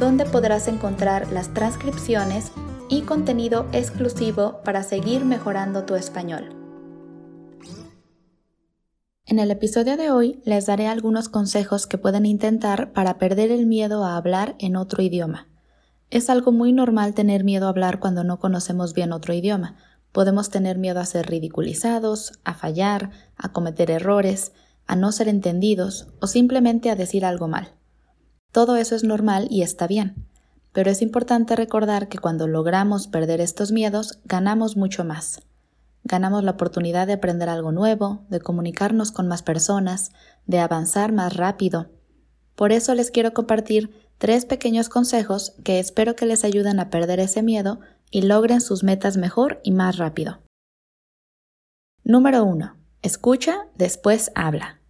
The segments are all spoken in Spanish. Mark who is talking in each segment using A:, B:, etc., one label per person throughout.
A: donde podrás encontrar las transcripciones y contenido exclusivo para seguir mejorando tu español. En el episodio de hoy les daré algunos consejos que pueden intentar para perder el miedo a hablar en otro idioma. Es algo muy normal tener miedo a hablar cuando no conocemos bien otro idioma. Podemos tener miedo a ser ridiculizados, a fallar, a cometer errores, a no ser entendidos o simplemente a decir algo mal. Todo eso es normal y está bien, pero es importante recordar que cuando logramos perder estos miedos, ganamos mucho más. Ganamos la oportunidad de aprender algo nuevo, de comunicarnos con más personas, de avanzar más rápido. Por eso les quiero compartir tres pequeños consejos que espero que les ayuden a perder ese miedo y logren sus metas mejor y más rápido. Número 1. Escucha, después habla.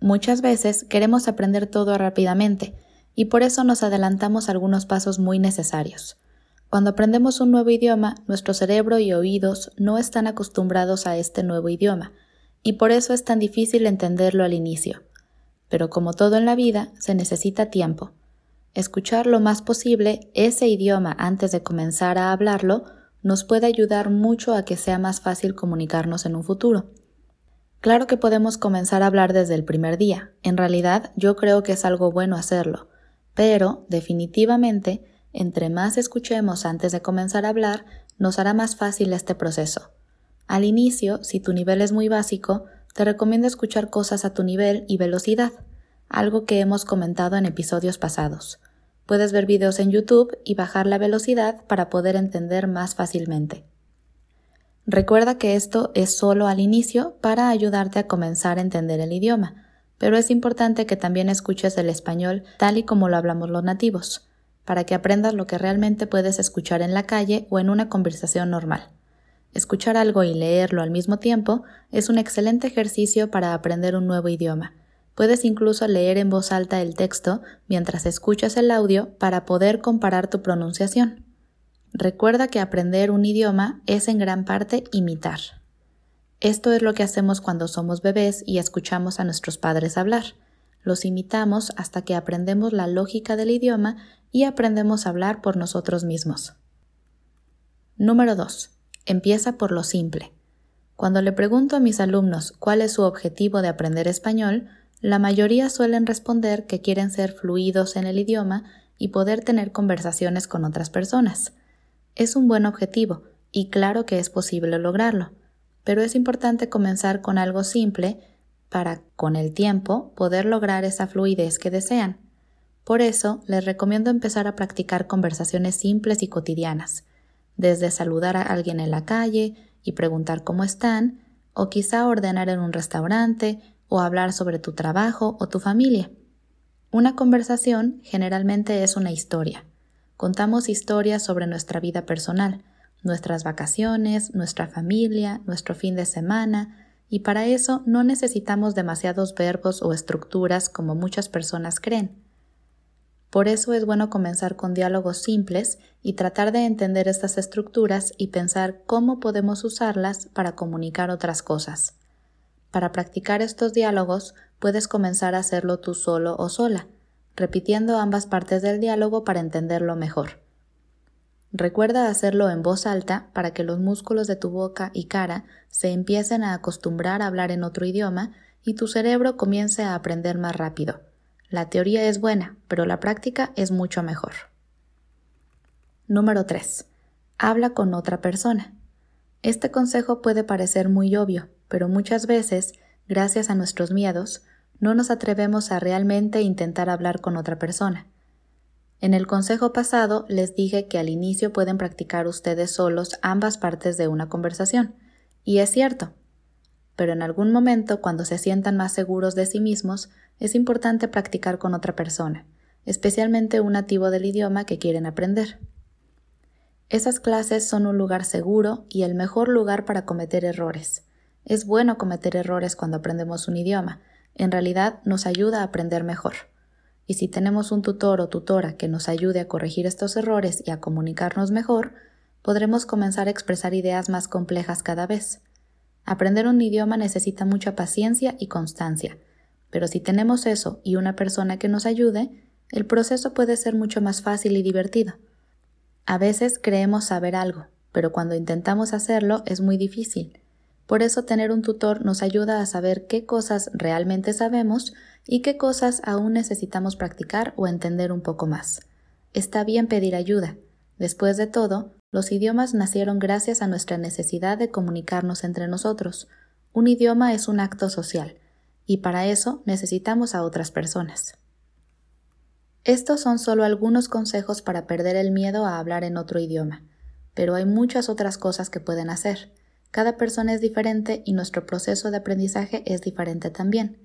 A: Muchas veces queremos aprender todo rápidamente, y por eso nos adelantamos algunos pasos muy necesarios. Cuando aprendemos un nuevo idioma, nuestro cerebro y oídos no están acostumbrados a este nuevo idioma, y por eso es tan difícil entenderlo al inicio. Pero como todo en la vida, se necesita tiempo. Escuchar lo más posible ese idioma antes de comenzar a hablarlo nos puede ayudar mucho a que sea más fácil comunicarnos en un futuro. Claro que podemos comenzar a hablar desde el primer día. En realidad, yo creo que es algo bueno hacerlo. Pero, definitivamente, entre más escuchemos antes de comenzar a hablar, nos hará más fácil este proceso. Al inicio, si tu nivel es muy básico, te recomiendo escuchar cosas a tu nivel y velocidad, algo que hemos comentado en episodios pasados. Puedes ver videos en YouTube y bajar la velocidad para poder entender más fácilmente. Recuerda que esto es solo al inicio para ayudarte a comenzar a entender el idioma, pero es importante que también escuches el español tal y como lo hablamos los nativos, para que aprendas lo que realmente puedes escuchar en la calle o en una conversación normal. Escuchar algo y leerlo al mismo tiempo es un excelente ejercicio para aprender un nuevo idioma. Puedes incluso leer en voz alta el texto mientras escuchas el audio para poder comparar tu pronunciación. Recuerda que aprender un idioma es en gran parte imitar. Esto es lo que hacemos cuando somos bebés y escuchamos a nuestros padres hablar. Los imitamos hasta que aprendemos la lógica del idioma y aprendemos a hablar por nosotros mismos. Número 2. Empieza por lo simple. Cuando le pregunto a mis alumnos cuál es su objetivo de aprender español, la mayoría suelen responder que quieren ser fluidos en el idioma y poder tener conversaciones con otras personas. Es un buen objetivo y claro que es posible lograrlo pero es importante comenzar con algo simple para, con el tiempo, poder lograr esa fluidez que desean. Por eso, les recomiendo empezar a practicar conversaciones simples y cotidianas, desde saludar a alguien en la calle y preguntar cómo están, o quizá ordenar en un restaurante, o hablar sobre tu trabajo o tu familia. Una conversación generalmente es una historia. Contamos historias sobre nuestra vida personal, nuestras vacaciones, nuestra familia, nuestro fin de semana, y para eso no necesitamos demasiados verbos o estructuras como muchas personas creen. Por eso es bueno comenzar con diálogos simples y tratar de entender estas estructuras y pensar cómo podemos usarlas para comunicar otras cosas. Para practicar estos diálogos puedes comenzar a hacerlo tú solo o sola, repitiendo ambas partes del diálogo para entenderlo mejor. Recuerda hacerlo en voz alta para que los músculos de tu boca y cara se empiecen a acostumbrar a hablar en otro idioma y tu cerebro comience a aprender más rápido. La teoría es buena, pero la práctica es mucho mejor. Número 3. Habla con otra persona. Este consejo puede parecer muy obvio, pero muchas veces, gracias a nuestros miedos, no nos atrevemos a realmente intentar hablar con otra persona. En el consejo pasado les dije que al inicio pueden practicar ustedes solos ambas partes de una conversación, y es cierto. Pero en algún momento, cuando se sientan más seguros de sí mismos, es importante practicar con otra persona, especialmente un nativo del idioma que quieren aprender. Esas clases son un lugar seguro y el mejor lugar para cometer errores. Es bueno cometer errores cuando aprendemos un idioma. En realidad nos ayuda a aprender mejor. Y si tenemos un tutor o tutora que nos ayude a corregir estos errores y a comunicarnos mejor, podremos comenzar a expresar ideas más complejas cada vez. Aprender un idioma necesita mucha paciencia y constancia, pero si tenemos eso y una persona que nos ayude, el proceso puede ser mucho más fácil y divertido. A veces creemos saber algo, pero cuando intentamos hacerlo es muy difícil. Por eso tener un tutor nos ayuda a saber qué cosas realmente sabemos y qué cosas aún necesitamos practicar o entender un poco más. Está bien pedir ayuda. Después de todo, los idiomas nacieron gracias a nuestra necesidad de comunicarnos entre nosotros. Un idioma es un acto social, y para eso necesitamos a otras personas. Estos son solo algunos consejos para perder el miedo a hablar en otro idioma, pero hay muchas otras cosas que pueden hacer. Cada persona es diferente y nuestro proceso de aprendizaje es diferente también.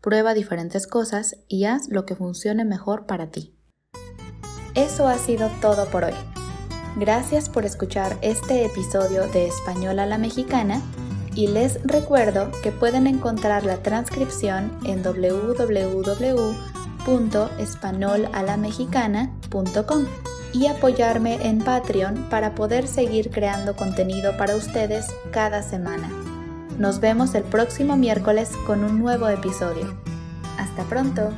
A: Prueba diferentes cosas y haz lo que funcione mejor para ti. Eso ha sido todo por hoy. Gracias por escuchar este episodio de Español a la Mexicana y les recuerdo que pueden encontrar la transcripción en www.españolalamexicana.com y apoyarme en Patreon para poder seguir creando contenido para ustedes cada semana. Nos vemos el próximo miércoles con un nuevo episodio. Hasta pronto.